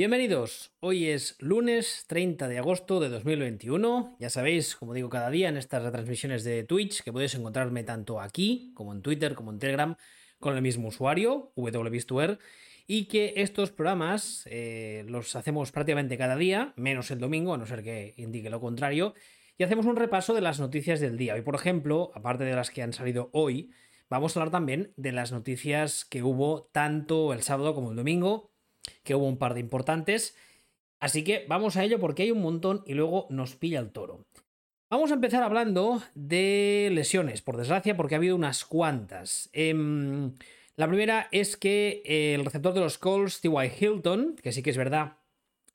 Bienvenidos, hoy es lunes 30 de agosto de 2021. Ya sabéis, como digo cada día en estas retransmisiones de Twitch, que podéis encontrarme tanto aquí como en Twitter como en Telegram con el mismo usuario, wbistuer, y que estos programas eh, los hacemos prácticamente cada día, menos el domingo, a no ser que indique lo contrario, y hacemos un repaso de las noticias del día. Hoy, por ejemplo, aparte de las que han salido hoy, vamos a hablar también de las noticias que hubo tanto el sábado como el domingo que hubo un par de importantes. Así que vamos a ello porque hay un montón y luego nos pilla el toro. Vamos a empezar hablando de lesiones, por desgracia, porque ha habido unas cuantas. Em, la primera es que el receptor de los Colts, T.Y. Hilton, que sí que es verdad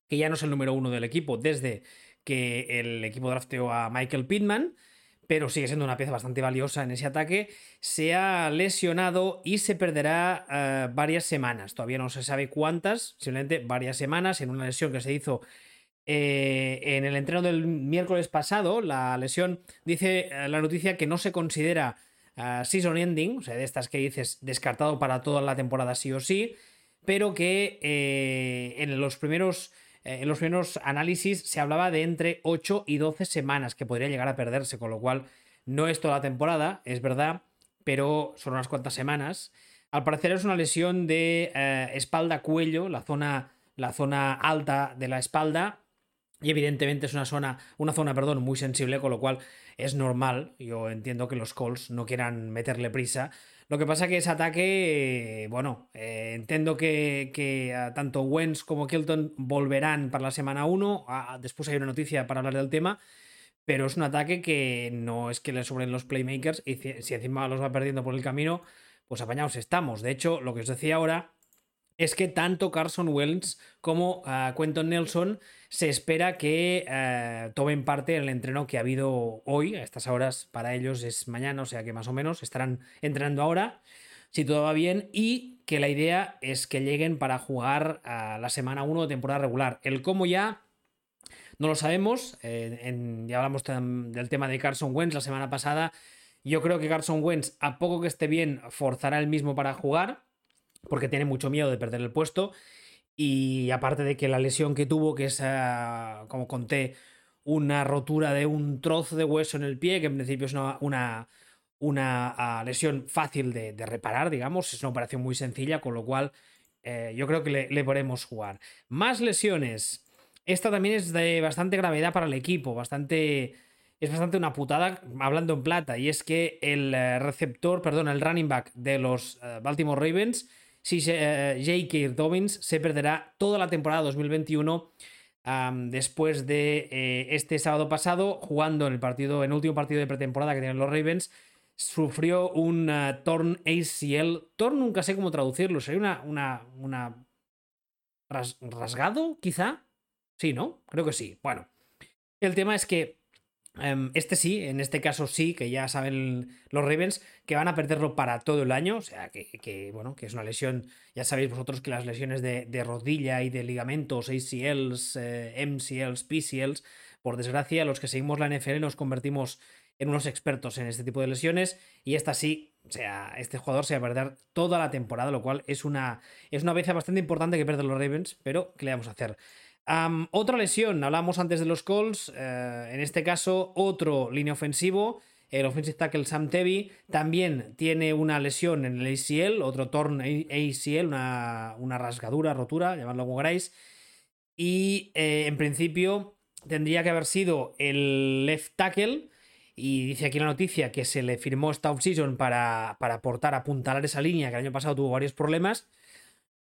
que ya no es el número uno del equipo desde que el equipo drafteó a Michael Pittman, pero sigue siendo una pieza bastante valiosa en ese ataque, se ha lesionado y se perderá eh, varias semanas. Todavía no se sabe cuántas, simplemente varias semanas en una lesión que se hizo eh, en el entreno del miércoles pasado. La lesión dice eh, la noticia que no se considera season ending, o sea, de estas que dices descartado para toda la temporada sí o sí, pero que en los primeros en los primeros análisis se hablaba de entre 8 y 12 semanas que podría llegar a perderse, con lo cual no es toda la temporada, es verdad, pero son unas cuantas semanas. Al parecer es una lesión de eh, espalda-cuello, la zona, la zona alta de la espalda, y evidentemente es una zona, una zona perdón, muy sensible, con lo cual es normal. Yo entiendo que los Colts no quieran meterle prisa. Lo que pasa que ese ataque, bueno, eh, entiendo que, tanto Wentz como Kilton volverán para la semana 1. después hay una noticia para hablar del tema. Pero es un ataque que no es que le sobren los playmakers y si encima los va perdiendo por el camino, pues apañados estamos. De hecho, lo que os decía ahora es que tanto Carson Wells como uh, Quentin Nelson se espera que uh, tomen parte en el entreno que ha habido hoy. A estas horas para ellos es mañana, o sea que más o menos estarán entrenando ahora, si todo va bien, y que la idea es que lleguen para jugar a la semana 1 de temporada regular. El cómo ya no lo sabemos, eh, ya hablamos del tema de Carson Wentz la semana pasada. Yo creo que Carson Wentz, a poco que esté bien, forzará el mismo para jugar porque tiene mucho miedo de perder el puesto. Y aparte de que la lesión que tuvo, que es, ah, como conté, una rotura de un trozo de hueso en el pie, que en principio es una, una, ah, lesión fácil de, reparar, digamos, es una operación muy sencilla, con lo cual eh, yo creo que le, le, podremos jugar. Más lesiones. Esta también es de bastante gravedad para el equipo, bastante... Es bastante una putada, hablando en plata, y es que el eh, receptor, perdón, el running back de los eh, Baltimore Ravens si eh, J.K. Dobbins se perderá toda la temporada 2021 después de eh, este sábado pasado, jugando en el partido, en el último partido de pretemporada que tienen los Ravens, sufrió un uh, torn ACL. Torn nunca sé cómo traducirlo, sería una, una, una rasgado, quizá. Sí, ¿no? Creo que sí. Bueno, el tema es que este sí, en este caso sí, que ya saben los Ravens que van a perderlo para todo el año, o sea que, bueno, que es una lesión, ya sabéis vosotros que las lesiones de, rodilla y de ligamentos, ACLs, eh, MCLs, PCLs, por desgracia, los que seguimos la NFL nos convertimos en unos expertos en este tipo de lesiones y esta sí, o sea, este jugador se va a perder toda la temporada, lo cual es una, es una bastante importante que pierden los Ravens, pero ¿qué le vamos a hacer? Otra lesión, hablamos antes de los Colts, eh, en este caso otro línea ofensivo, el offensive tackle Sam Tevy también tiene una lesión en el ACL, otro torn ACL, una, rasgadura, rotura, llamadlo como queráis, y eh, en principio tendría que haber sido el left tackle, y dice aquí la noticia que se le firmó esta offseason para, para aportar, apuntalar esa línea que el año pasado tuvo varios problemas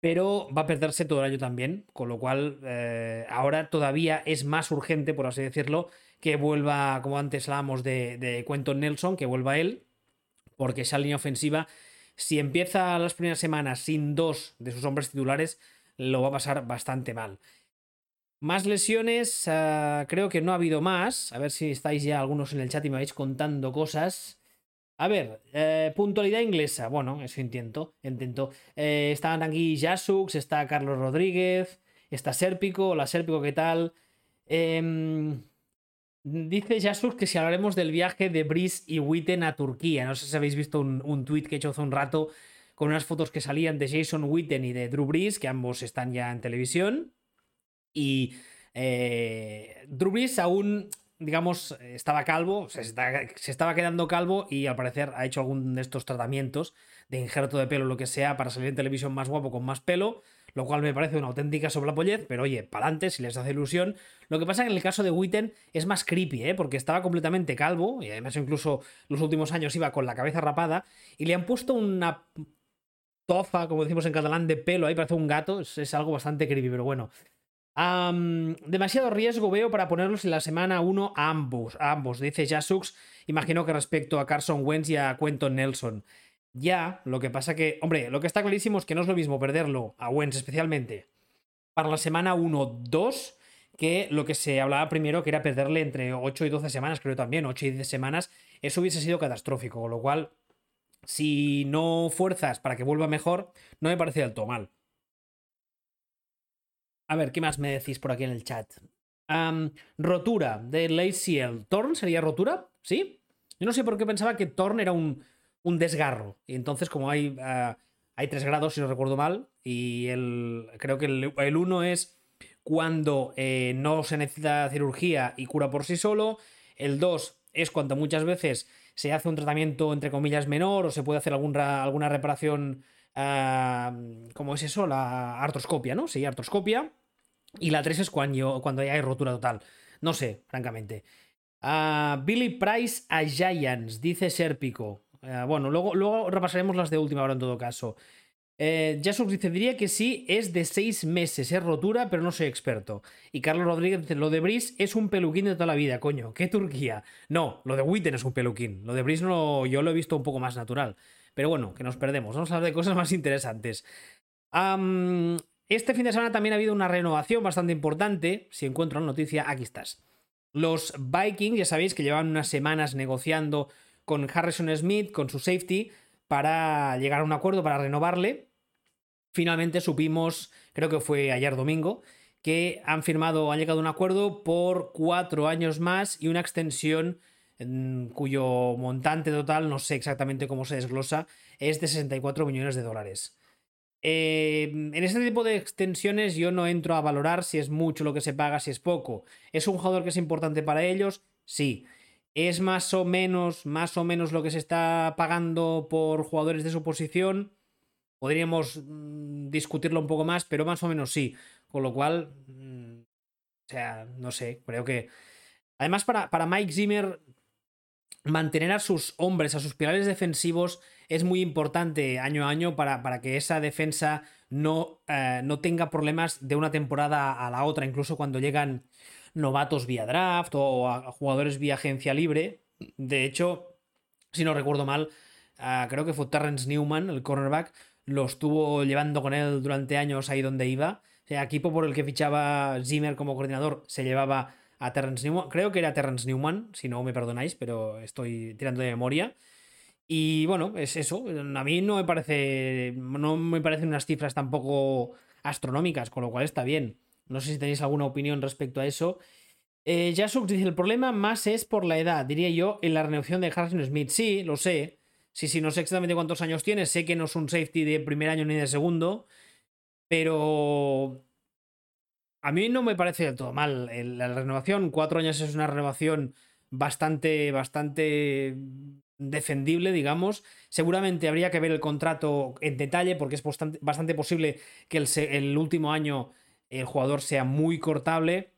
pero va a perderse todo el año también, con lo cual eh, ahora todavía es más urgente, por así decirlo, que vuelva, como antes hablábamos de, de Quentin Nelson, que vuelva él, porque esa línea ofensiva, si empieza las primeras semanas sin dos de sus hombres titulares, lo va a pasar bastante mal. Más lesiones, ah, creo que no ha habido más. A ver si estáis ya algunos en el chat y me vais contando cosas. A ver, eh, puntualidad inglesa. Bueno, eso intento. intento. Eh, están aquí Jasux, está Carlos Rodríguez, está Sérpico. Hola Sérpico, ¿qué tal? Em, dice Jasux que si hablaremos del viaje de Brice y Witten a Turquía. No sé si habéis visto un, un tweet que he hecho hace un rato con unas fotos que salían de Jason Witten y de Drew Brees, que ambos están ya en televisión. Y eh, Drew Brees aún, digamos, estaba calvo, se, estaba quedando calvo y al parecer ha hecho algún de estos tratamientos de injerto de pelo, lo que sea, para salir en televisión más guapo con más pelo lo cual me parece una auténtica soplapollez, pero oye, para adelante si les hace ilusión. Lo que pasa es que en el caso de Witten es más creepy, ¿eh? porque estaba completamente calvo, y además incluso los últimos años iba con la cabeza rapada, y le han puesto una tofa, como decimos en catalán, de pelo ahí, parece un gato, es, algo bastante creepy, pero bueno. Demasiado riesgo veo para ponerlos en la semana 1 a ambos, ambos, dice Jasux, imagino que respecto a Carson Wentz y a Quentin Nelson. Ya, lo que pasa que, hombre, lo que está clarísimo es que no es lo mismo perderlo a Wentz especialmente para la semana 1-2 que lo que se hablaba primero, que era perderle entre 8 y 12 semanas, creo también, 8 y 10 semanas, eso hubiese sido catastrófico, con lo cual, si no fuerzas para que vuelva mejor, no me parece del todo mal. A ver, ¿qué más me decís por aquí en el chat? rotura de ACL. ¿Torn sería rotura? ¿Sí? Yo no sé por qué pensaba que Torn era un, un desgarro. Y entonces, como hay, ah, hay tres grados, si no recuerdo mal, y el, creo que el, uno es cuando eh, no se necesita cirugía y cura por sí solo. El dos es cuando muchas veces se hace un tratamiento, entre comillas, menor o se puede hacer alguna, alguna reparación, ah, ¿cómo es eso? La artroscopia, ¿no? Sí, artroscopia. Y la tres es cuando, cuando hay rotura total. No sé, francamente. Ah, Billy Price a Giants, dice Serpico. Eh, bueno, luego, luego repasaremos las de última hora en todo caso. Eh, dice, diría que sí, es de seis meses, es rotura, pero no soy experto. Y Carlos Rodríguez dice, lo de Brice es un peluquín de toda la vida, coño. ¿Qué Turquía? No, lo de Witten es un peluquín. Lo de Brice no, yo lo he visto un poco más natural. Pero bueno, que nos perdemos. Vamos a hablar de cosas más interesantes. Este fin de semana también ha habido una renovación bastante importante. Si encuentro la noticia, aquí estás. Los Vikings, ya sabéis que llevan unas semanas negociando con Harrison Smith, con su safety, para llegar a un acuerdo, para renovarle. Finalmente supimos, creo que fue ayer domingo, que han firmado, han llegado a un acuerdo por cuatro años más y una extensión cuyo montante total, no sé exactamente cómo se desglosa, es de 64 millones de dólares. Eh, en este tipo de extensiones yo no entro a valorar si es mucho lo que se paga, si es poco. ¿Es un jugador que es importante para ellos? Sí es más o menos, más o menos lo que se está pagando por jugadores de su posición. Podríamos mm, discutirlo un poco más, pero más o menos sí. Con lo cual, mm, o sea, no sé, creo que... Además, para, para Mike Zimmer, mantener a sus hombres, a sus pilares defensivos, es muy importante año a año para, para que esa defensa no, eh, no tenga problemas de una temporada a la otra, incluso cuando llegan novatos vía draft o jugadores vía agencia libre. De hecho, si no recuerdo mal, ah, creo que fue Terrence Newman, el cornerback, lo estuvo llevando con él durante años ahí donde iba. O equipo por el que fichaba Zimmer como coordinador se llevaba a Terrence Newman. Creo que era Terrence Newman, si no me perdonáis, pero estoy tirando de memoria. Y bueno, es eso. A mí no me parece. No me parecen unas cifras tampoco astronómicas, con lo cual está bien. No sé si tenéis alguna opinión respecto a eso. Eh, dice: el problema más es por la edad, diría yo, en la renegociación de Harrison Smith. Sí, lo sé. Sí, sí, no sé exactamente cuántos años tiene. Sé que no es un safety de primer año ni de segundo. Pero. A mí no me parece del todo mal. La renovación, cuatro años es una renovación bastante, bastante defendible, digamos. Seguramente habría que ver el contrato en detalle, porque es bastante, posible que el, último año el jugador sea muy cortable,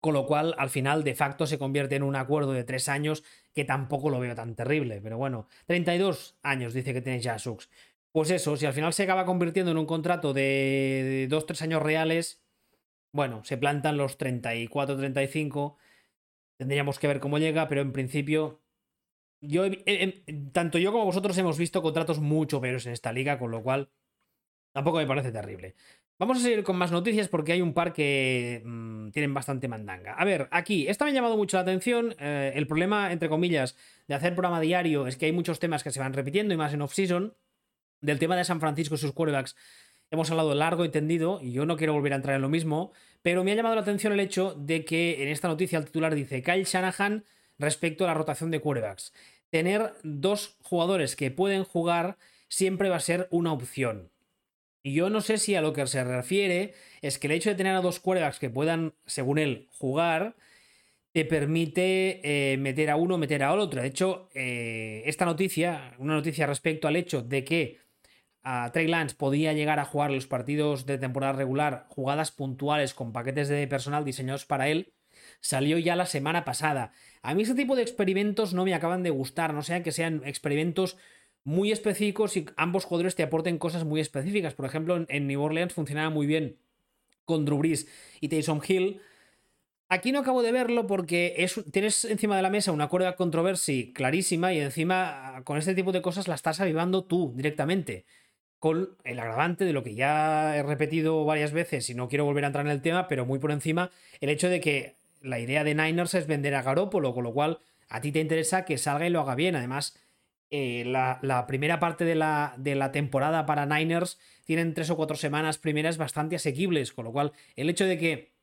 con lo cual al final de facto se convierte en un acuerdo de tres años que tampoco lo veo tan terrible. Pero bueno, 32 años dice que tiene ya Sux. Pues eso, si al final se acaba convirtiendo en un contrato de 2-3 años reales, bueno, se plantan los 34-35. Tendríamos que ver cómo llega, pero en principio yo, tanto yo como vosotros hemos visto contratos mucho peores en esta liga, con lo cual tampoco me parece terrible. Vamos a seguir con más noticias porque hay un par que mm, tienen bastante mandanga. A ver, aquí, esta me ha llamado mucho la atención. Eh, el problema, entre comillas, de hacer programa diario es que hay muchos temas que se van repitiendo y más en off-season. Del tema de San Francisco y sus quarterbacks hemos hablado largo y tendido y yo no quiero volver a entrar en lo mismo, pero me ha llamado la atención el hecho de que en esta noticia el titular dice Kyle Shanahan respecto a la rotación de quarterbacks. Tener dos jugadores que pueden jugar siempre va a ser una opción. Y yo no sé si a lo que se refiere es que el hecho de tener a dos quarterbacks que puedan, según él, jugar, te permite eh, meter a uno, meter a otro. De hecho, eh, esta noticia, una noticia respecto al hecho de que a Trey Lance podía llegar a jugar los partidos de temporada regular, jugadas puntuales con paquetes de personal diseñados para él, salió ya la semana pasada. A mí ese tipo de experimentos no me acaban de gustar, no sean que sean experimentos muy específicos y ambos jugadores te aporten cosas muy específicas. Por ejemplo, en New Orleans funcionaba muy bien con Drew Brees y Taysom Hill. Aquí no acabo de verlo porque tienes encima de la mesa una cuerda de controversia clarísima y encima con este tipo de cosas la estás avivando tú directamente con el agravante de lo que ya he repetido varias veces y no quiero volver a entrar en el tema, pero muy por encima, el hecho de que la idea de Niners es vender a Garópolo, con lo cual a ti te interesa que salga y lo haga bien. Además, eh, la, primera parte de la, de la, temporada para Niners tienen tres o cuatro semanas primeras bastante asequibles, con lo cual el hecho de que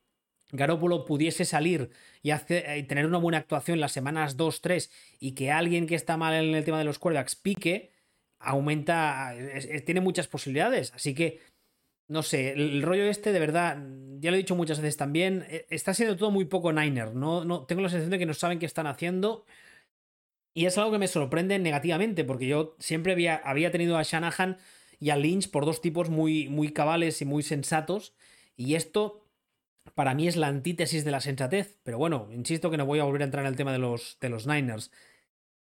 Garópolo pudiese salir y hacer, tener una buena actuación las semanas 2-3 y que alguien que está mal en el tema de los quarterbacks pique, aumenta, tiene muchas posibilidades. Así que, no sé, el, rollo este, de verdad, ya lo he dicho muchas veces también, e, está siendo todo muy poco Niner. No, no, tengo la sensación de que no saben qué están haciendo. Y es algo que me sorprende negativamente, porque yo siempre había, había tenido a Shanahan y a Lynch por dos tipos muy, muy cabales y muy sensatos. Y esto, para mí, es la antítesis de la sensatez. Pero bueno, insisto que no voy a volver a entrar en el tema de los, de los Niners.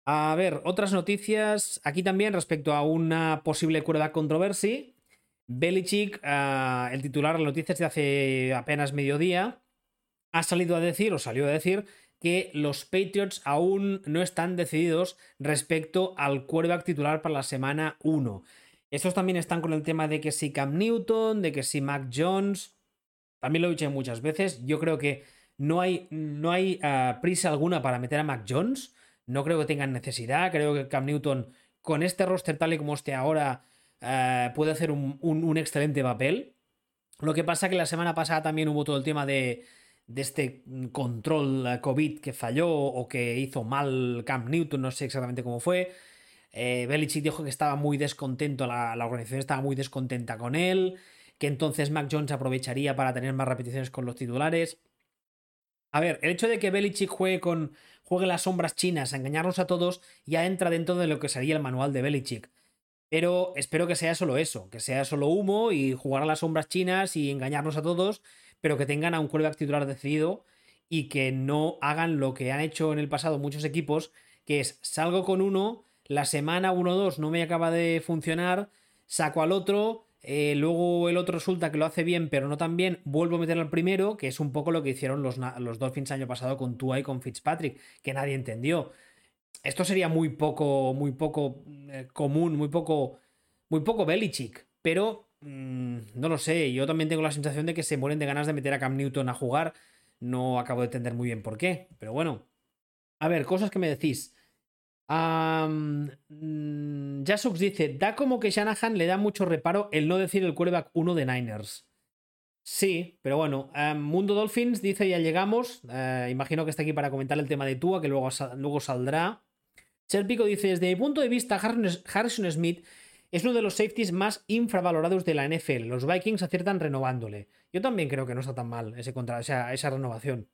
A ver, otras noticias aquí también respecto a una posible de controversia. Belichick, ah, el titular de noticias de hace apenas mediodía, ha salido a decir, o salió a decir, que los Patriots aún no están decididos respecto al quarterback titular para la semana 1. Estos también están con el tema de que si Cam Newton, de que si Mac Jones. También lo he dicho muchas veces. Yo creo que no hay, no hay ah, prisa alguna para meter a Mac Jones. No creo que tengan necesidad. Creo que Cam Newton, con este roster tal y como esté ahora, eh, puede hacer un, excelente papel. Lo que pasa que la semana pasada también hubo todo el tema de, este control COVID que falló o que hizo mal Cam Newton, no sé exactamente cómo fue. Eh, Belichick dijo que estaba muy descontento, la, la, organización estaba muy descontenta con él, que entonces Mac Jones aprovecharía para tener más repeticiones con los titulares. A ver, el hecho de que Belichick juegue con juegue las sombras chinas a engañarnos a todos ya entra dentro de lo que sería el manual de Belichick. Pero espero que sea solo eso, que sea solo humo y jugar a las sombras chinas y engañarnos a todos, pero que tengan a un quarterback titular decidido y que no hagan lo que han hecho en el pasado muchos equipos, que es salgo con uno, la semana 1-2 no me acaba de funcionar, saco al otro, eh, luego el otro resulta que lo hace bien, pero no tan bien. Vuelvo a meter al primero, que es un poco lo que hicieron los, los Dolphins año pasado con Tua y con Fitzpatrick, que nadie entendió. Esto sería muy poco, muy poco eh, común, muy poco, muy poco Belichick. Pero mm, no lo sé. Yo también tengo la sensación de que se mueren de ganas de meter a Cam Newton a jugar. No acabo de entender muy bien por qué. Pero bueno. A ver, cosas que me decís. Um, dice, da como que Shanahan le da mucho reparo el no decir el quarterback 1 de Niners. Sí, pero bueno, Mundo Dolphins dice ya llegamos. Eh, imagino que está aquí para comentar el tema de Tua, que luego, luego saldrá. Cherpico dice, desde mi punto de vista, Harrison Smith es uno de los safeties más infravalorados de la NFL. Los Vikings aciertan renovándole. Yo también creo que no está tan mal ese contra, esa renovación.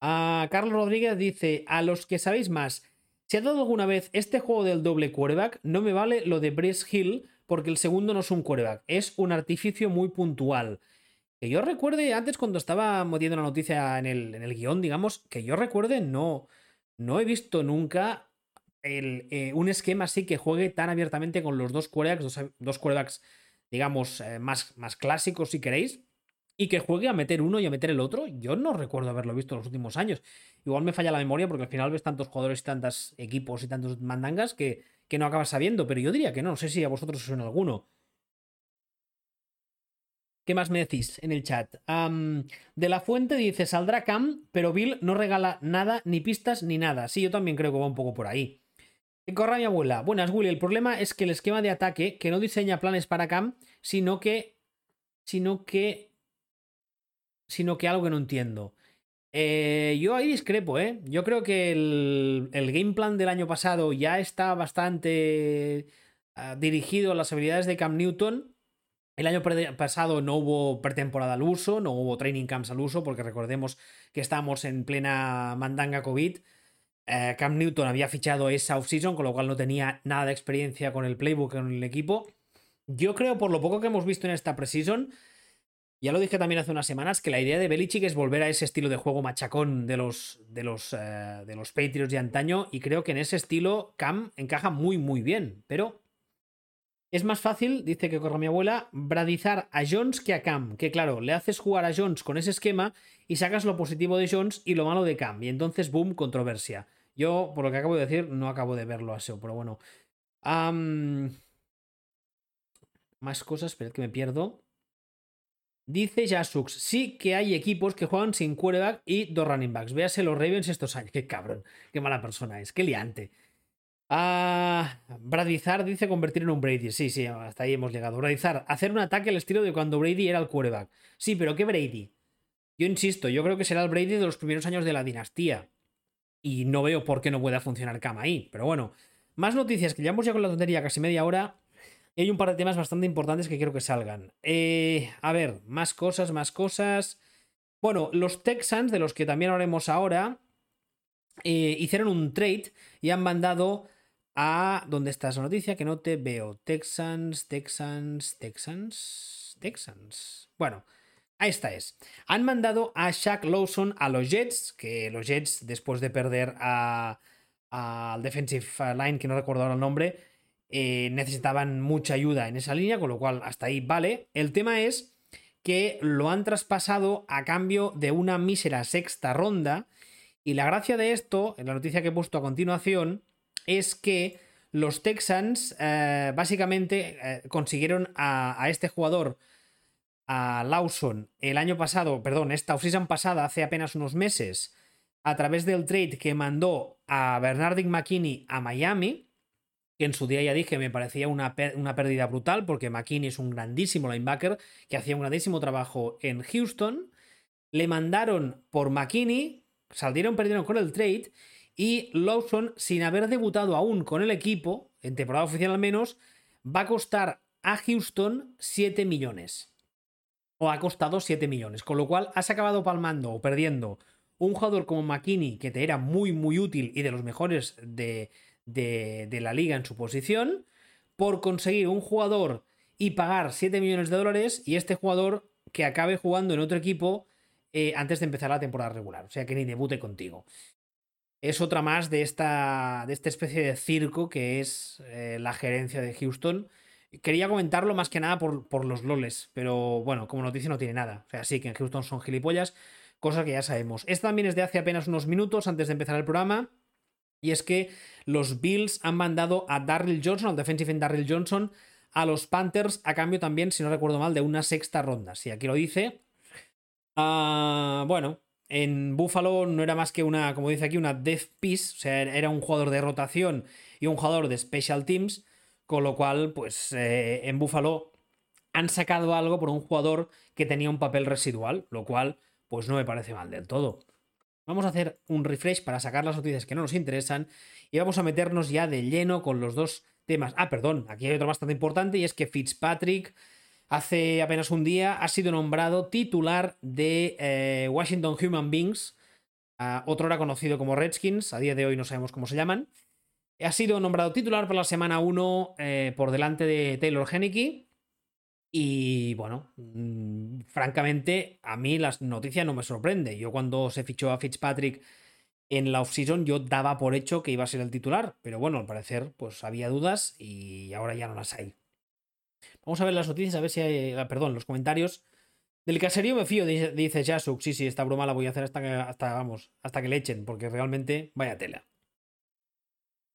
Ah, Carlos Rodríguez dice, a los que sabéis más, si ha dado alguna vez este juego del doble quarterback, no me vale lo de Bryce Hill porque el segundo no es un quarterback, es un artificio muy puntual. Que yo recuerde, antes cuando estaba metiendo la noticia en el, en el guion, digamos, que yo recuerde, no, no he visto nunca eh, un esquema así que juegue tan abiertamente con los dos quarterbacks, dos, quarterbacks, digamos, eh, más, más clásicos si queréis, y que juegue a meter uno y a meter el otro, yo no recuerdo haberlo visto en los últimos años. Igual me falla la memoria porque al final ves tantos jugadores y tantos equipos y tantos mandangas que, que no acabas sabiendo, pero yo diría que no, no sé si a vosotros os suena alguno. ¿Qué más me decís en el chat? de la fuente dice, saldrá Cam, pero Bill no regala nada, ni pistas, ni nada. Sí, yo también creo que va un poco por ahí. Corra mi abuela. Buenas, Willy. El problema es que el esquema de ataque, que no diseña planes para Cam, sino que... Sino que sino que algo que no entiendo. Eh, yo ahí discrepo, ¿eh? Yo creo que el, game plan del año pasado ya está bastante ah, dirigido a las habilidades de Cam Newton El año pasado no hubo pretemporada al uso, no hubo training camps al uso, porque recordemos que estábamos en plena mandanga COVID. Eh, Cam Newton había fichado esa offseason, con lo cual no tenía nada de experiencia con el playbook en el equipo. Yo creo, por lo poco que hemos visto en esta preseason, ya lo dije también hace unas semanas, que la idea de Belichick es volver a ese estilo de juego machacón de los, de los, eh, de los Patriots de antaño, y creo que en ese estilo Cam encaja muy, muy bien. Pero es más fácil, dice que corre mi abuela, bradizar a Jones que a Cam. Que claro, le haces jugar a Jones con ese esquema y sacas lo positivo de Jones y lo malo de Cam. Y entonces, boom, controversia. Yo, por lo que acabo de decir, no acabo de verlo así, pero bueno. Más cosas, esperad que me pierdo. Dice Jasux, sí que hay equipos que juegan sin quarterback y dos running backs. Véase los Ravens estos años. Qué cabrón, qué mala persona es, qué liante. Ah, Bradizar dice convertir en un Brady. Sí, sí, hasta ahí hemos llegado. Bradizar, hacer un ataque al estilo de cuando Brady era el quarterback. Sí, pero ¿qué Brady? Yo insisto, yo creo que será el Brady de los primeros años de la dinastía. Y no veo por qué no pueda funcionar Cam ahí. Pero bueno, más noticias, que llevamos ya con la tontería casi media hora. Y hay un par de temas bastante importantes que quiero que salgan. Eh, a ver, más cosas, más cosas. Bueno, los Texans, de los que también hablaremos ahora, eh, hicieron un trade y han mandado a. ¿Dónde está esa noticia? Que no te veo. Texans, Texans, Texans, Texans. Bueno, esta es. Han mandado a Shaq Lawson a los Jets, que los Jets, después de perder al defensive line, que no recuerdo ahora el nombre, eh, necesitaban mucha ayuda en esa línea, con lo cual hasta ahí vale. El tema es que lo han traspasado a cambio de una mísera sexta ronda. Y la gracia de esto, en la noticia que he puesto a continuación, es que los Texans eh, básicamente eh, consiguieron a, este jugador, a Lawson, el año pasado, perdón, esta offseason pasada, hace apenas unos meses, a través del trade que mandó a Bernardin McKinney a Miami, que en su día ya dije me parecía una, una pérdida brutal, porque McKinney es un grandísimo linebacker que hacía un grandísimo trabajo en Houston. Le mandaron por McKinney, salieron perdieron con el trade y Lawson, sin haber debutado aún con el equipo, en temporada oficial al menos, va a costar a Houston 7 millones. O ha costado 7 millones. Con lo cual has acabado palmando o perdiendo un jugador como McKinney, que te era muy, muy útil y de los mejores de, de, la liga en su posición, por conseguir un jugador y pagar 7 millones de dólares y este jugador que acabe jugando en otro equipo eh, antes de empezar la temporada regular. O sea, que ni debute contigo es otra más de esta, de esta especie de circo que es eh, la gerencia de Houston. Quería comentarlo más que nada por, por, los loles, pero bueno, como noticia no tiene nada. O sea, sí que en Houston son gilipollas, cosa que ya sabemos. Esta también es de hace apenas unos minutos antes de empezar el programa. Y es que los Bills han mandado a Darryl Johnson, al defensive end Darryl Johnson, a los Panthers a cambio también, si no recuerdo mal, de una sexta ronda. Si aquí lo dice. Ah, bueno, en Buffalo no era más que una, como dice aquí, una death piece, o sea, era un jugador de rotación y un jugador de special teams, con lo cual, pues eh, en Buffalo han sacado algo por un jugador que tenía un papel residual, lo cual, pues no me parece mal del todo. Vamos a hacer un refresh para sacar las noticias que no nos interesan y vamos a meternos ya de lleno con los dos temas. Ah, perdón, aquí hay otro bastante importante y es que Fitzpatrick hace apenas un día ha sido nombrado titular de eh, Washington Human Beings, otro era conocido como Redskins, a día de hoy no sabemos cómo se llaman. Ha sido nombrado titular por la semana 1 eh, por delante de Taylor Henneke. Y bueno, mm, francamente, a mí la noticia no me sorprende. Yo cuando se fichó a Fitzpatrick en la offseason, yo daba por hecho que iba a ser el titular. Pero bueno, al parecer, pues había dudas y ahora ya no las hay. Vamos a ver las noticias, a ver si hay. Ah, perdón, los comentarios. Del caserío me fío, dice Jasuk. Sí, sí, esta broma la voy a hacer hasta que, hasta, hasta que le echen, porque realmente vaya tela.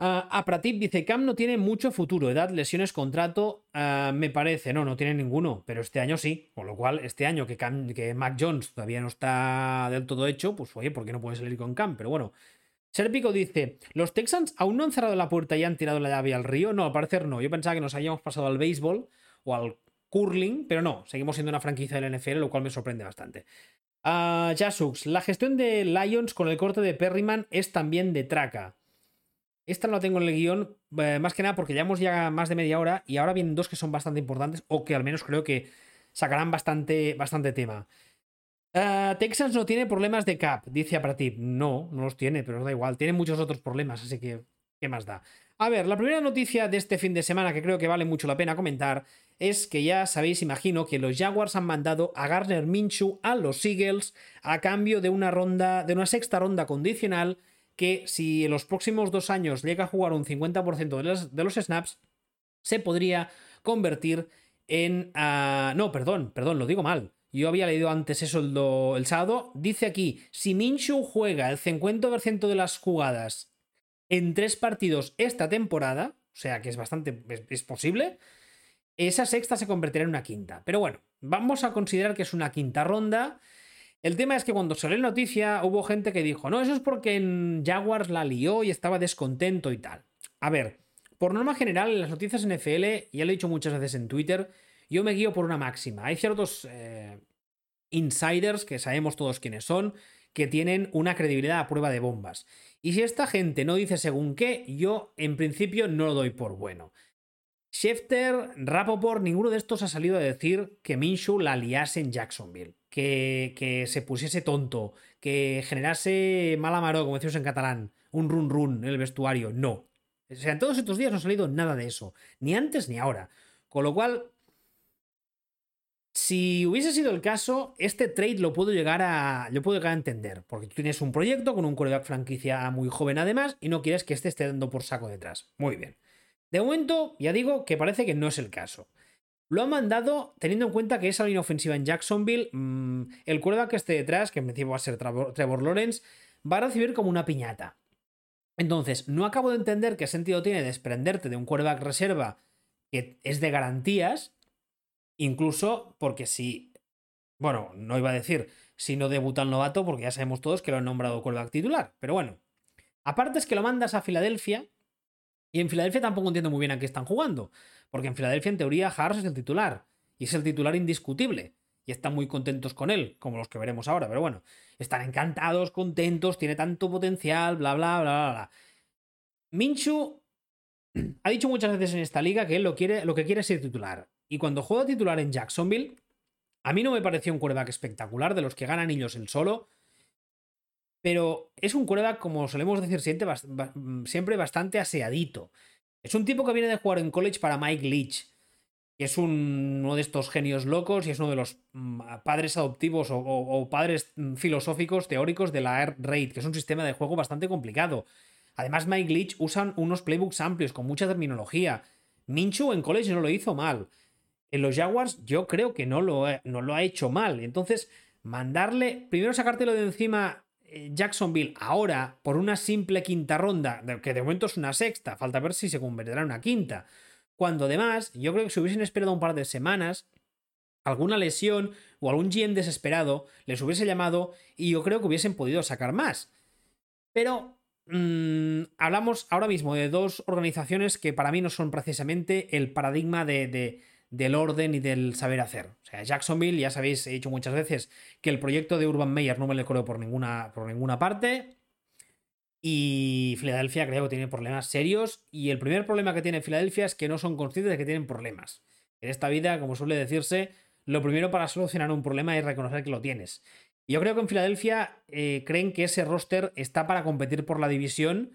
Uh, a Pratip dice: Cam no tiene mucho futuro, edad, lesiones, contrato. Ah, me parece, no, no tiene ninguno, pero este año sí. Con lo cual, este año que, que Mac Jones todavía no está del todo hecho, pues oye, ¿por qué no puede salir con Cam? Pero bueno, Serpico dice: ¿Los Texans aún no han cerrado la puerta y han tirado la llave al río? No, al parecer no. Yo pensaba que nos habíamos pasado al béisbol o al curling, pero no, seguimos siendo una franquicia del NFL, lo cual me sorprende bastante. Uh, Jasux, la gestión de Lions con el corte de Perryman es también de traca. Esta no la tengo en el guion, eh, más que nada porque llevamos ya más de media hora y ahora vienen dos que son bastante importantes o que al menos creo que sacarán bastante, bastante tema. Uh, Texans no tiene problemas de cap, dice Apratip. No, no los tiene, pero da igual. Tiene muchos otros problemas, así que, ¿qué más da? A ver, la primera noticia de este fin de semana que creo que vale mucho la pena comentar es que ya sabéis, imagino, que los Jaguars han mandado a Garner Minshew a los Eagles a cambio de una ronda, de una sexta ronda condicional que si en los próximos dos años llega a jugar un 50% de los, de los snaps, se podría convertir en... Uh, no, perdón, perdón, lo digo mal. Yo había leído antes eso el, sábado. Dice aquí, si Minshew juega el 50% de las jugadas en tres partidos esta temporada, o sea que es bastante, es, posible, esa sexta se convertirá en una quinta. Pero bueno, vamos a considerar que es una quinta ronda. El tema es que cuando salió la noticia hubo gente que dijo, no, eso es porque en Jaguars la lió y estaba descontento y tal. A ver, por norma general, en las noticias NFL, ya lo he dicho muchas veces en Twitter, yo me guío por una máxima. Hay ciertos eh, insiders, que sabemos todos quiénes son, que tienen una credibilidad a prueba de bombas. Y si esta gente no dice según qué, yo en principio no lo doy por bueno. Schefter, Rapoport, ninguno de estos ha salido a decir que Minshew la liase en Jacksonville, que, que se pusiese tonto, que generase mala maro, como decimos en catalán, un run run en el vestuario. No. O sea, en todos estos días no ha salido nada de eso, ni antes ni ahora. Con lo cual, si hubiese sido el caso, este trade lo puedo llegar a, lo puedo llegar a entender, porque tú tienes un proyecto con un coreback franquicia muy joven además y no quieres que este esté dando por saco detrás. Muy bien. De momento, ya digo que parece que no es el caso. Lo han mandado teniendo en cuenta que esa línea ofensiva en Jacksonville, mm, el coreback que esté detrás, que en principio va a ser Trevor, Lawrence, va a recibir como una piñata. Entonces, no acabo de entender qué sentido tiene desprenderte de un quarterback reserva que es de garantías Incluso porque si, bueno, no iba a decir si no debuta el novato, porque ya sabemos todos que lo han nombrado quarterback titular. Pero bueno, aparte es que lo mandas a Filadelfia, y en Filadelfia tampoco entiendo muy bien a qué están jugando, porque en Filadelfia en teoría Harris es el titular, y es el titular indiscutible, y están muy contentos con él, como los que veremos ahora, pero bueno, están encantados, contentos, tiene tanto potencial, bla, bla, bla, bla, bla. Minchu ha dicho muchas veces en esta liga que él lo, quiere, lo que quiere es ser titular. Y cuando juega titular en Jacksonville, a mí no me pareció un quarterback espectacular, de los que ganan ellos el solo. Pero es un quarterback, como solemos decir siempre, bastante aseadito. Es un tipo que viene de jugar en college para Mike Leach, que es uno de estos genios locos y es uno de los mm, padres adoptivos o, padres mm, filosóficos teóricos de la Air Raid, que es un sistema de juego bastante complicado. Además, Mike Leach usa unos playbooks amplios con mucha terminología. Minchu en college no lo hizo mal en los Jaguars yo creo que no lo, lo ha hecho mal. Entonces, mandarle, primero sacártelo de encima eh, Jacksonville ahora por una simple quinta ronda, que de momento es una sexta, falta ver si se convertirá en una quinta. Cuando además, yo creo que si hubiesen esperado un par de semanas, alguna lesión o algún GM desesperado les hubiese llamado y yo creo que hubiesen podido sacar más. Pero mm, hablamos ahora mismo de dos organizaciones que para mí no son precisamente el paradigma de del orden y del saber hacer. O sea, Jacksonville, ya sabéis, he dicho muchas veces que el proyecto de Urban Meyer no me lo creo por ninguna, por ninguna parte. Y Filadelfia creo que tiene problemas serios. Y el primer problema que tiene Filadelfia es que no son conscientes de que tienen problemas. En esta vida, como suele decirse, lo primero para solucionar un problema es reconocer que lo tienes. Yo creo que en Filadelfia eh, creen que ese roster está para competir por la división.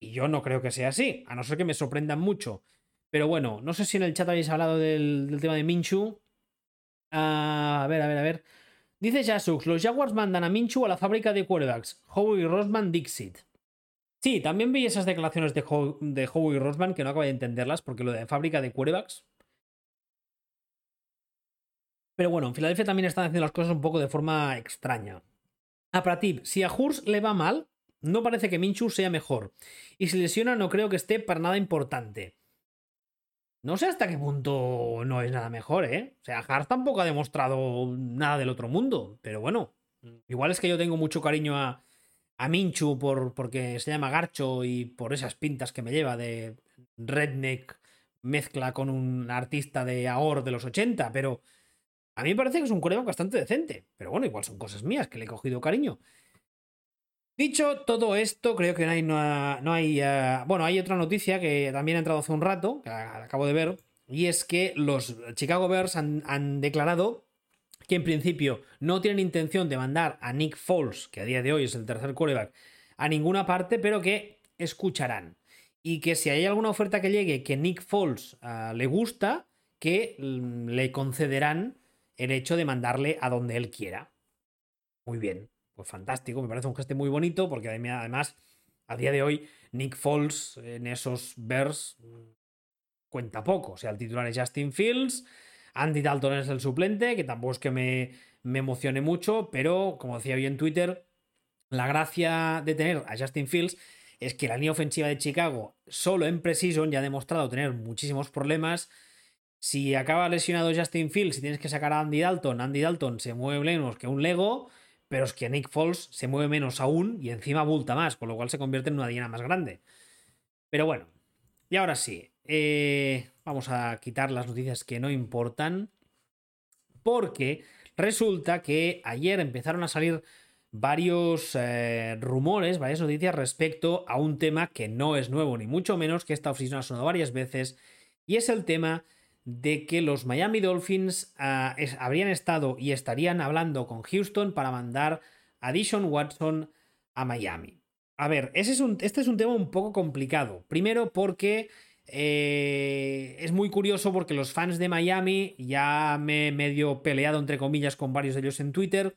Y yo no creo que sea así, a no ser que me sorprendan mucho. Pero bueno, no sé si en el chat habéis hablado del, tema de Minchu. Ah, a ver, a ver, a ver. Dice Jasux, los Jaguars mandan a Minchu a la fábrica de quarterbacks. Howie Rosman Dixit. Sí, también vi esas declaraciones de, de Howie Rosman que no acabo de entenderlas porque lo de fábrica de quarterbacks. Pero bueno, en Filadelfia también están haciendo las cosas un poco de forma extraña. A Pratip, si a Hurs le va mal, no parece que Minchu sea mejor. Y si lesiona, no creo que esté para nada importante. No sé hasta qué punto no es nada mejor, ¿eh? O sea, Hart tampoco ha demostrado nada del otro mundo, pero bueno, igual es que yo tengo mucho cariño a, a Minchu por, porque se llama Garcho y por esas pintas que me lleva de redneck mezcla con un artista de Aor de los 80, pero a mí me parece que es un coreback bastante decente. Pero bueno, igual son cosas mías que le he cogido cariño. Dicho todo esto, creo que no hay. No hay eh, bueno, hay otra noticia que también ha entrado hace un rato, que acabo de ver, y es que los Chicago Bears han, declarado que en principio no tienen intención de mandar a Nick Foles, que a día de hoy es el tercer quarterback, a ninguna parte, pero que escucharán. Y que si hay alguna oferta que llegue que Nick Foles eh, le gusta, que mm, le concederán el hecho de mandarle a donde él quiera. Muy bien. Pues fantástico, me parece un gesto muy bonito porque además a día de hoy Nick Foles en esos Bears cuenta poco. O sea, el titular es Justin Fields, Andy Dalton es el suplente, que tampoco es que me, emocione mucho, pero como decía hoy en Twitter, la gracia de tener a Justin Fields es que la línea ofensiva de Chicago solo en Precision ya ha demostrado tener muchísimos problemas. Si acaba lesionado Justin Fields y tienes que sacar a Andy Dalton, Andy Dalton se mueve menos que un Lego pero es que Nick Foles se mueve menos aún y encima bulta más, con lo cual se convierte en una diana más grande. Pero bueno, y ahora sí, eh, vamos a quitar las noticias que no importan, porque resulta que ayer empezaron a salir varios eh, rumores, varias noticias respecto a un tema que no es nuevo, ni mucho menos, que esta oficina ha sonado varias veces, y es el tema de que los Miami Dolphins ah, habrían estado y estarían hablando con Houston para mandar a Dishon Watson a Miami. A ver, este es un tema un poco complicado. Primero porque eh, es muy curioso porque los fans de Miami, ya me he medio peleado entre comillas con varios de ellos en Twitter,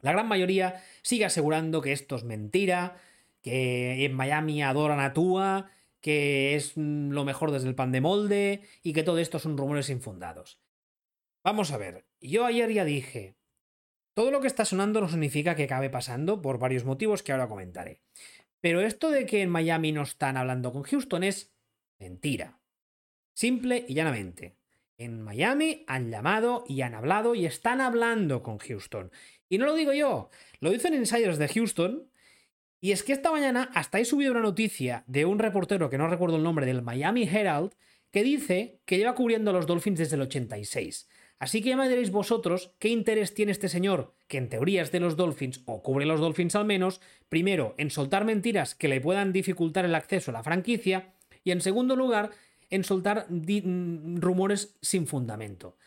la gran mayoría sigue asegurando que esto es mentira, que en Miami adoran a Tua que es lo mejor desde el pan de molde y que todo esto son rumores infundados. Vamos a ver, yo ayer ya dije, todo lo que está sonando no significa que acabe pasando por varios motivos que ahora comentaré. Pero esto de que en Miami no están hablando con Houston es mentira. Simple y llanamente. En Miami han llamado y han hablado y están hablando con Houston. Y no lo digo yo, lo dicen insiders de Houston y es que esta mañana hasta he subido una noticia de un reportero que no recuerdo el nombre del Miami Herald que dice que lleva cubriendo a los Dolphins desde el 86. Así que ya me diréis vosotros qué interés tiene este señor, que en teoría es de los Dolphins, o cubre los Dolphins al menos, primero en soltar mentiras que le puedan dificultar el acceso a la franquicia, y en segundo lugar, en soltar mm, rumores sin fundamento.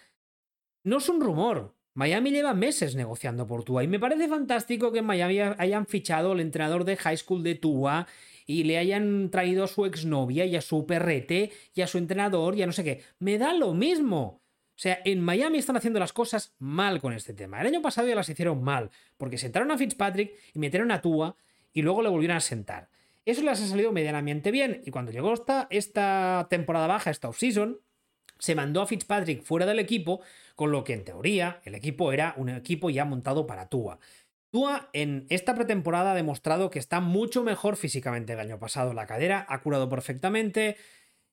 No es un rumor, Miami lleva meses negociando por Tua y me parece fantástico que en Miami hayan fichado al entrenador de high school de Tua y le hayan traído a su exnovia y a su perrete y a su entrenador y a no sé qué. Me da lo mismo. O sea, en Miami están haciendo las cosas mal con este tema. El año pasado ya las hicieron mal, porque sentaron a Fitzpatrick y metieron a Tua y luego le volvieron a sentar. Eso les ha salido medianamente bien y cuando llegó esta, temporada baja, esta offseason, se mandó a Fitzpatrick fuera del equipo con lo que en teoría el equipo era un equipo ya montado para Tua. Tua en esta pretemporada ha demostrado que está mucho mejor físicamente el año pasado. La cadera ha curado perfectamente,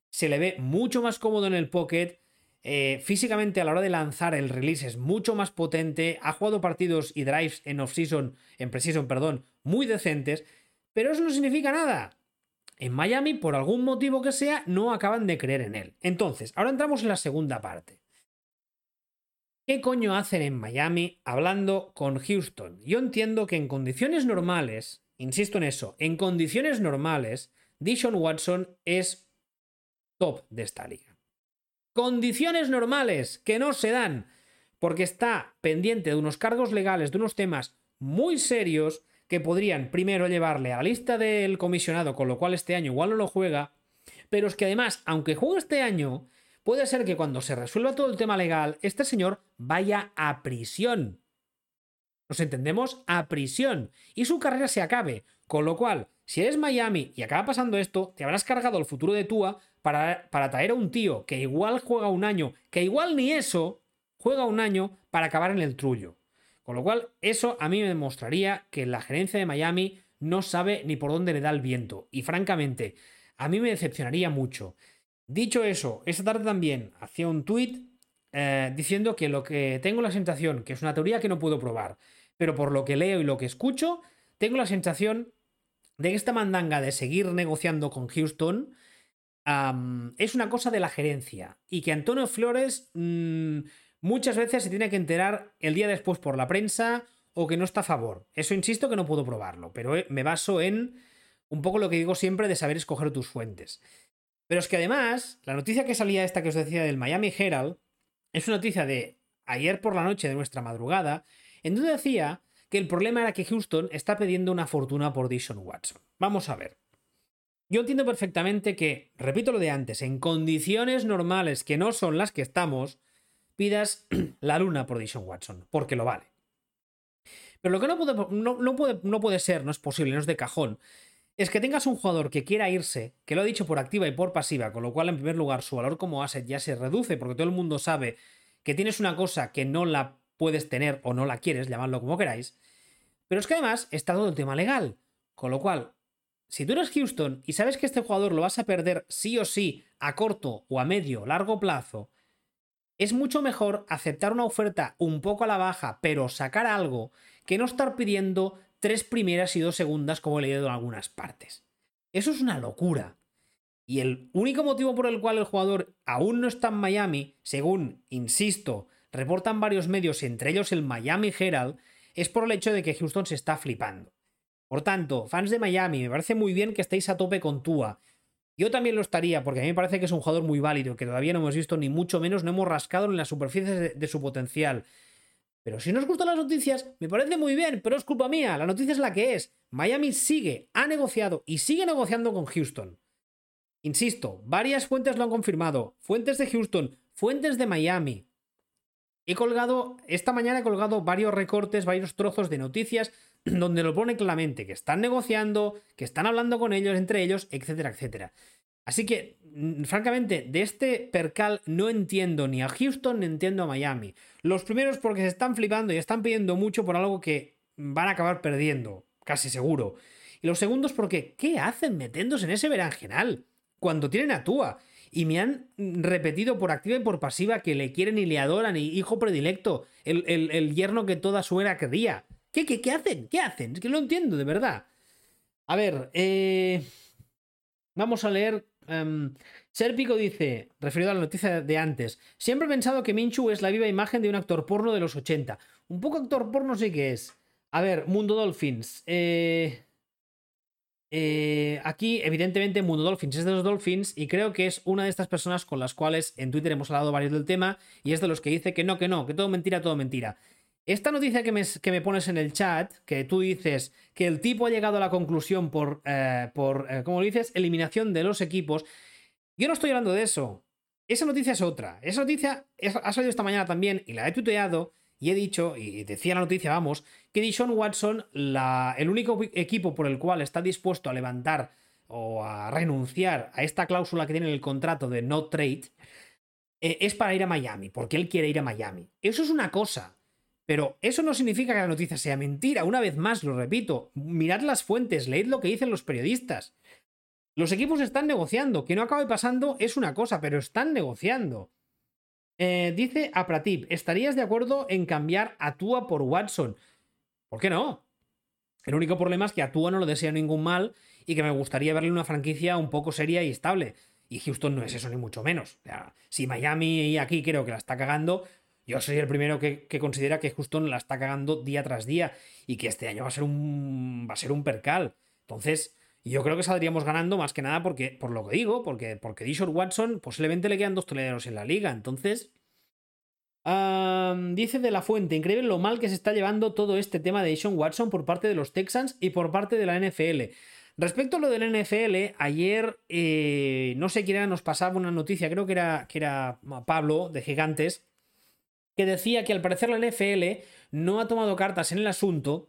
se le ve mucho más cómodo en el pocket. Eh, físicamente a la hora de lanzar el release es mucho más potente, ha jugado partidos y drives en off-season, en pre-season, perdón, muy decentes, pero eso no significa nada. En Miami, por algún motivo que sea, no acaban de creer en él. Entonces, ahora entramos en la segunda parte. ¿Qué coño hacen en Miami hablando con Houston? Yo entiendo que en condiciones normales, insisto en eso, en condiciones normales, Dishon Watson es top de esta liga. Condiciones normales que no se dan porque está pendiente de unos cargos legales, de unos temas muy serios que podrían primero llevarle a la lista del comisionado, con lo cual este año igual no lo juega, pero es que además, aunque juegue este año, puede ser que cuando se resuelva todo el tema legal, este señor vaya a prisión. ¿Nos entendemos? A prisión. Y su carrera se acabe. Con lo cual, si eres Miami y acaba pasando esto, te habrás cargado el futuro de Tua para, para traer a un tío que igual juega un año, que igual ni eso, juega un año para acabar en el trullo. Con lo cual, eso a mí me demostraría que la gerencia de Miami no sabe ni por dónde le da el viento. Y francamente, a mí me decepcionaría mucho. Dicho eso, esta tarde también hacía un tweet eh, diciendo que lo que tengo la sensación, que es una teoría que no puedo probar, pero por lo que leo y lo que escucho, tengo la sensación de que esta mandanga de seguir negociando con Houston es una cosa de la gerencia y que Antonio Flores mm, muchas veces se tiene que enterar el día después por la prensa o que no está a favor. Eso insisto que no puedo probarlo, pero eh, me baso en un poco lo que digo siempre de saber escoger tus fuentes. Pero es que además, la noticia que salía esta que os decía del Miami Herald es una noticia de ayer por la noche de nuestra madrugada, en donde decía que el problema era que Houston está pidiendo una fortuna por Dishon Watson. Vamos a ver. Yo entiendo perfectamente que, repito lo de antes, en condiciones normales que no son las que estamos, pidas la luna por Dishon Watson, porque lo vale. Pero lo que no puede, no, puede, no puede ser, no es posible, no es de cajón, es que tengas un jugador que quiera irse, que lo ha dicho por activa y por pasiva, con lo cual en primer lugar su valor como asset ya se reduce porque todo el mundo sabe que tienes una cosa que no la puedes tener o no la quieres, llamadlo como queráis, pero es que además está todo el tema legal, con lo cual, si tú eres Houston y sabes que este jugador lo vas a perder sí o sí a corto o a medio, largo plazo, es mucho mejor aceptar una oferta un poco a la baja, pero sacar algo, que no estar pidiendo tres primeras y dos segundas como he leído en algunas partes. Eso es una locura. Y el único motivo por el cual el jugador aún no está en Miami, según, insisto, reportan varios medios, entre ellos el Miami Herald, es por el hecho de que Houston se está flipando. Por tanto, fans de Miami, me parece muy bien que estéis a tope con Tua. Yo también lo estaría, porque a mí me parece que es un jugador muy válido, que todavía no hemos visto ni mucho menos, no hemos rascado en las superficies de su potencial. Pero si no os gustan las noticias, me parece muy bien, pero es culpa mía. La noticia es la que es. Miami sigue, ha negociado y sigue negociando con Houston. Insisto, varias fuentes lo han confirmado. Fuentes de Houston, fuentes de Miami. He colgado, esta mañana he colgado varios recortes, varios trozos de noticias donde lo pone claramente, que están negociando, que están hablando con ellos, entre ellos, etcétera, etcétera. Así que, francamente, de este percal no entiendo ni a Houston ni entiendo a Miami. Los primeros porque se están flipando y están pidiendo mucho por algo que van a acabar perdiendo, casi seguro. Y los segundos porque, ¿qué hacen metiéndose en ese berenjenal? Cuando tienen a Tua. Y me han repetido por activa y por pasiva que le quieren y le adoran, y hijo predilecto, el, el, yerno que toda suena querría. ¿Qué, qué, ¿Qué hacen? ¿Qué hacen? Es que no entiendo, de verdad. A ver, eh... Vamos a leer Um, Serpico dice, referido a la noticia de antes, siempre he pensado que Minchu es la viva imagen de un actor porno de los 80. Un poco actor porno sí que es. A ver, Mundo Dolphins. Eh, eh, aquí, evidentemente, Mundo Dolphins es de los Dolphins y creo que es una de estas personas con las cuales en Twitter hemos hablado varios del tema y es de los que dice que no, que no, que todo mentira, todo mentira. Esta noticia que me, pones en el chat, que tú dices que el tipo ha llegado a la conclusión por, eh, por eh, como dices, eliminación de los equipos, yo no estoy hablando de eso. Esa noticia es otra. Esa noticia ha salido esta mañana también y la he tuiteado y he dicho, y decía la noticia, vamos, que Dishon Watson, el único equipo por el cual está dispuesto a levantar o a renunciar a esta cláusula que tiene en el contrato de no trade, eh, es para ir a Miami, porque él quiere ir a Miami. Eso es una cosa. Pero eso no significa que la noticia sea mentira. Una vez más, lo repito, mirad las fuentes, leed lo que dicen los periodistas. Los equipos están negociando. Que no acabe pasando es una cosa, pero están negociando. Eh, dice Apratip, ¿estarías de acuerdo en cambiar a Tua por Watson? ¿Por qué no? El único problema es que a Tua no lo desea ningún mal y que me gustaría verle una franquicia un poco seria y estable. Y Houston no es eso ni mucho menos. Si Miami y aquí creo que la está cagando, yo soy el primero que, considera que Houston la está cagando día tras día y que este año va a ser un, va a ser un percal. Entonces, yo creo que saldríamos ganando más que nada porque, por lo que digo, porque, porque Watson posiblemente le quedan dos toleros en la liga. Entonces, dice de la fuente, increíble lo mal que se está llevando todo este tema de Dishon Watson por parte de los Texans y por parte de la NFL. Respecto a lo del NFL, ayer eh, no sé quién era, nos pasaba una noticia, creo que era, que era Pablo de Gigantes, que decía que al parecer la NFL no ha tomado cartas en el asunto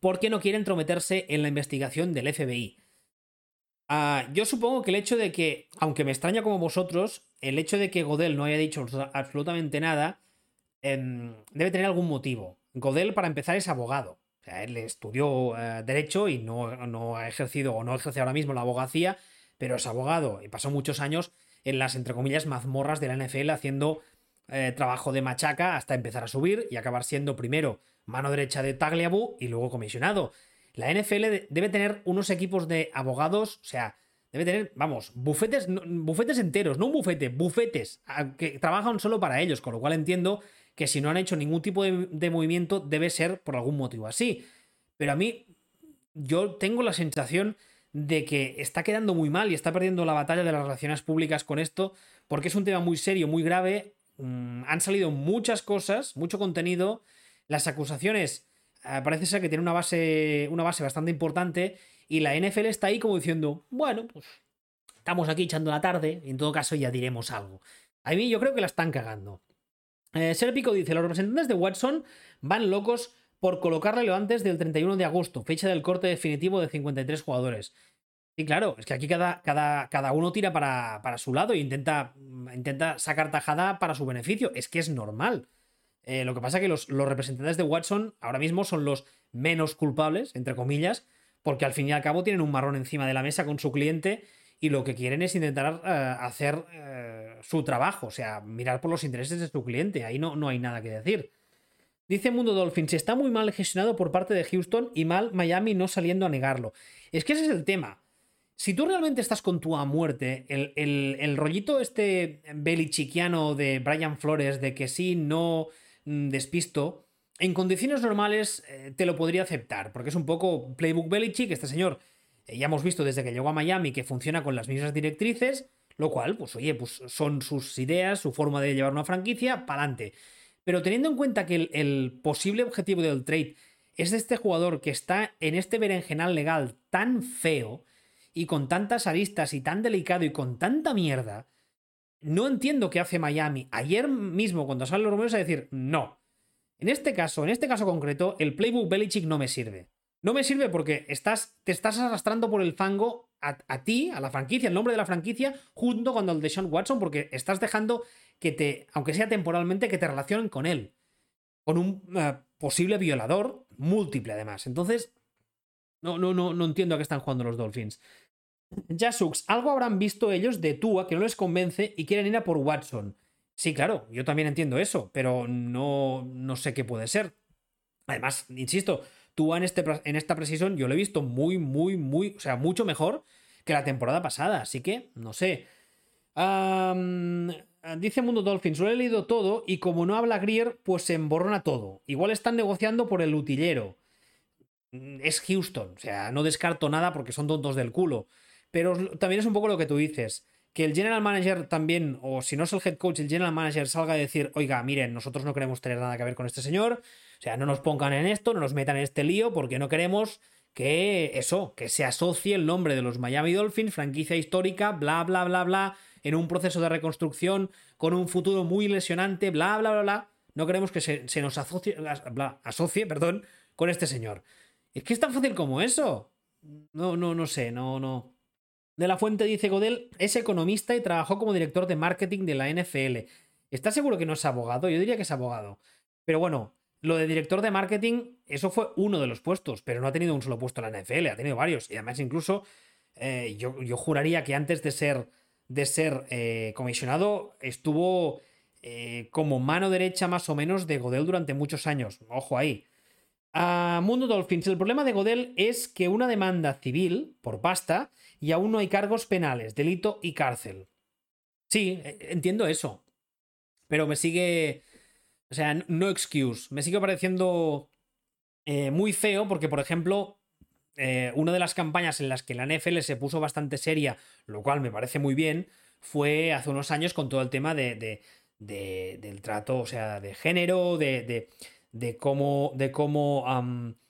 porque no quiere entrometerse en la investigación del FBI. Ah, yo supongo que el hecho de que, aunque me extraña como vosotros, el hecho de que Godel no haya dicho absolutamente nada, em, debe tener algún motivo. Godel, para empezar, es abogado. O sea, él estudió eh, Derecho y no, no, ha ejercido o no ejerce ahora mismo la abogacía, pero es abogado y pasó muchos años en las, entre comillas, mazmorras de la NFL haciendo eh, trabajo de machaca hasta empezar a subir y acabar siendo primero mano derecha de Tagliabue y luego comisionado. La NFL debe tener unos equipos de abogados, o sea, debe tener, vamos, bufetes, bufetes enteros, no un bufete, bufetes, que trabajan solo para ellos, con lo cual entiendo que si no han hecho ningún tipo de, movimiento debe ser por algún motivo así. Pero a mí, yo tengo la sensación de que está quedando muy mal y está perdiendo la batalla de las relaciones públicas con esto, porque es un tema muy serio, muy grave. Mm, han salido muchas cosas, mucho contenido. Las acusaciones eh, parece ser que tienen una base, una base bastante importante y la NFL está ahí como diciendo, bueno, pues estamos aquí echando la tarde, y en todo caso ya diremos algo. A mí yo creo que la están cagando. Eh, Serpico dice, los representantes de Watson van locos por colocarle antes del 31 de agosto, fecha del corte definitivo de 53 jugadores. Y claro, es que aquí cada, cada, cada uno tira para, para, su lado e intenta, intenta sacar tajada para su beneficio. Es que es normal. Eh, lo que pasa es que los, los, representantes de Watson ahora mismo son los menos culpables, entre comillas, porque al fin y al cabo tienen un marrón encima de la mesa con su cliente y lo que quieren es intentar eh, hacer eh, su trabajo, o sea, mirar por los intereses de su cliente. Ahí no, no hay nada que decir. Dice Mundo Dolphins, está muy mal gestionado por parte de Houston y mal Miami no saliendo a negarlo. Es que ese es el tema. Si tú realmente estás con tu a muerte, el, el, rollito este belichiquiano de Brian Flores de que sí, no mm, despisto, en condiciones normales eh, te lo podría aceptar, porque es un poco playbook Belichick, este señor eh, ya hemos visto desde que llegó a Miami que funciona con las mismas directrices, lo cual, pues oye, pues son sus ideas, su forma de llevar una franquicia, para adelante. Pero teniendo en cuenta que el, posible objetivo del trade es de este jugador que está en este berenjenal legal tan feo y con tantas aristas y tan delicado y con tanta mierda, no entiendo qué hace Miami. Ayer mismo, cuando salen los rumores, a decir, no. En este caso, en este caso concreto, el playbook Belichick no me sirve. No me sirve porque estás, te estás arrastrando por el fango a, ti, a la franquicia, el nombre de la franquicia, junto con el de Sean Watson, porque estás dejando que te, aunque sea temporalmente, que te relacionen con él. Con un eh, posible violador, múltiple además. Entonces, no, no, no, no entiendo a qué están jugando los Dolphins. Jasux, algo habrán visto ellos de Tua que no les convence y quieren ir a por Watson. Sí, claro, yo también entiendo eso, pero no, no sé qué puede ser. Además, insisto, Tú en, este, en esta precisión yo lo he visto muy, muy, muy, o sea, mucho mejor que la temporada pasada. Así que, no sé. dice Mundo Dolphins, lo he leído todo y como no habla Grier, pues se emborrona todo. Igual están negociando por el utillero. Mm, es Houston, o sea, no descarto nada porque son tontos del culo. Pero también es un poco lo que tú dices. Que el general manager también, o si no es el head coach, el general manager salga a decir, oiga, miren, nosotros no queremos tener nada que ver con este señor, o sea, no nos pongan en esto, no nos metan en este lío, porque no queremos que eso, que se asocie el nombre de los Miami Dolphins, franquicia histórica, bla, bla, bla, bla, en un proceso de reconstrucción, con un futuro muy lesionante, bla, bla, bla, bla. No queremos que se, nos asocie, asocie, perdón, con este señor. Es que es tan fácil como eso. No, no, no sé, no, no. De la Fuente dice Godel es economista y trabajó como director de marketing de la NFL. ¿Está seguro que no es abogado? Yo diría que es abogado. Pero bueno, lo de director de marketing, eso fue uno de los puestos, pero no ha tenido un solo puesto en la NFL, ha tenido varios. Y además, incluso, eh, yo, juraría que antes de ser, de ser eh, comisionado, estuvo eh, como mano derecha más o menos de Godel durante muchos años. Ojo ahí. A Mundo Dolphins, el problema de Godel es que una demanda civil por pasta y aún no hay cargos penales, delito y cárcel. Sí, entiendo eso. Pero me sigue o sea, no excuse. Me sigue pareciendo eh, muy feo porque, por ejemplo, eh, una de las campañas en las que la NFL se puso bastante seria, lo cual me parece muy bien, fue hace unos años con todo el tema de, del trato, o sea, de género, de, de cómo, de cómo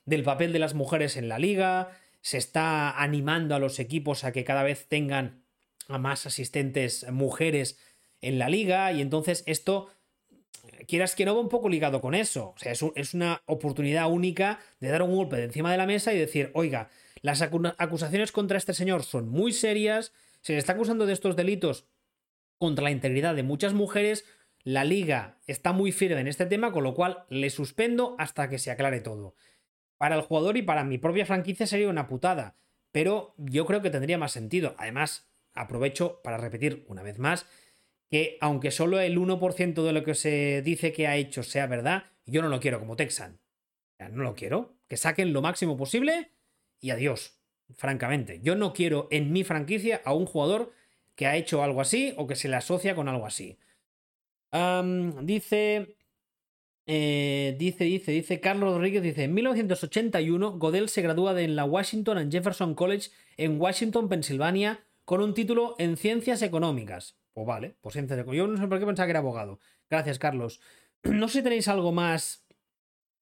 del papel de las mujeres en la liga. Se está animando a los equipos a que cada vez tengan a más asistentes mujeres en la liga y entonces esto quieras que no va un poco ligado con eso. O sea, es, una oportunidad única de dar un golpe de encima de la mesa y decir, oiga, las acusaciones contra este señor son muy serias, se le está acusando de estos delitos contra la integridad de muchas mujeres, la liga está muy firme en este tema, con lo cual le suspendo hasta que se aclare todo. Para el jugador y para mi propia franquicia sería una putada, pero yo creo que tendría más sentido. Además, aprovecho para repetir una vez más que aunque solo el 1% de lo que se dice que ha hecho sea verdad, yo no lo quiero como Texan. No lo quiero. Que saquen lo máximo posible y adiós. Francamente, yo no quiero en mi franquicia a un jugador que ha hecho algo así o que se le asocia con algo así. dice Eh, dice, dice, dice, Carlos Rodríguez dice, en 1981 Godel se gradúa de la Washington and Jefferson College en Washington, Pensilvania, con un título en Ciencias Económicas. Pues vale, pues Ciencias Económicas. Yo no sé por qué pensaba que era abogado. Gracias, Carlos. No sé si tenéis algo más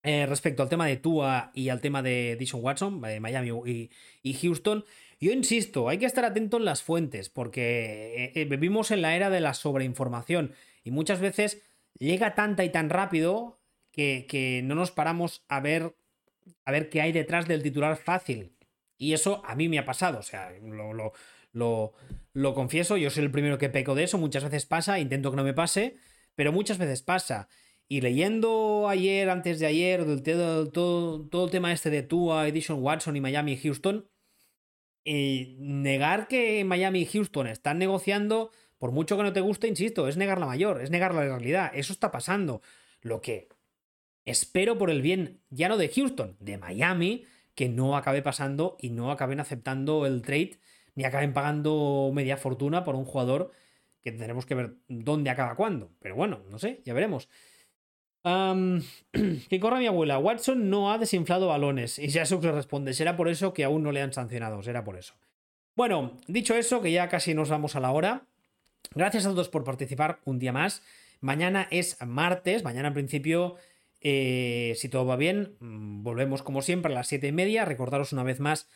eh, respecto al tema de Tua y al tema de Dishon Watson, de Miami y, y, Houston. Yo insisto, hay que estar atento en las fuentes, porque eh, vivimos en la era de la sobreinformación y muchas veces llega tanta y tan rápido que, no nos paramos a ver, a ver qué hay detrás del titular fácil. Y eso a mí me ha pasado, o sea, lo, lo, confieso, yo soy el primero que peco de eso, muchas veces pasa, intento que no me pase, pero muchas veces pasa. Y leyendo ayer, antes de ayer, todo, todo, todo el tema este de Tua, Edition Watson y Miami y Houston, y negar que Miami y Houston están negociando por mucho que no te guste, insisto, es negar la mayor, es negar la realidad. Eso está pasando. Lo que espero por el bien, ya no de Houston, de Miami, que no acabe pasando y no acaben aceptando el trade, ni acaben pagando media fortuna por un jugador que tendremos que ver dónde acaba cuándo. Pero bueno, no sé, ya veremos. que corra mi abuela. Watson no ha desinflado balones. Y ya que responde. Será por eso que aún no le han sancionado. Será por eso. Bueno, dicho eso, que ya casi nos vamos a la hora. Gracias a todos por participar un día más. Mañana es martes, mañana en principio, eh, si todo va bien, mm, volvemos como siempre a las 7 y media. Recordaros una vez más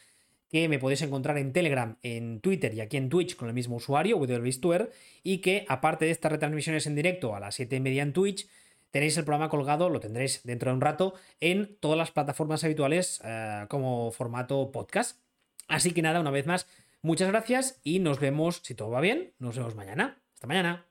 que me podéis encontrar en Telegram, en Twitter y aquí en Twitch con el mismo usuario, Tour, y que aparte de estas retransmisiones en directo a las 7 y media en Twitch, tenéis el programa colgado, lo tendréis dentro de un rato, en todas las plataformas habituales eh, como formato podcast. Así que nada, una vez más, Muchas gracias y nos vemos, si todo va bien, nos vemos mañana. Hasta mañana.